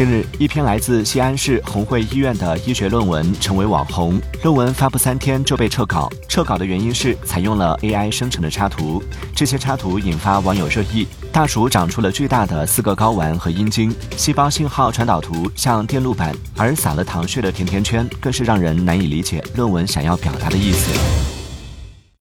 近日一篇来自西安市红会医院的医学论文成为网红论文发布三天就被撤稿撤稿的原因是采用了 ai 生成的插图这些插图引发网友热议大鼠长出了巨大的四个睾丸和阴茎细胞信号传导图像电路板而撒了糖屑的甜甜圈更是让人难以理解论文想要表达的意思。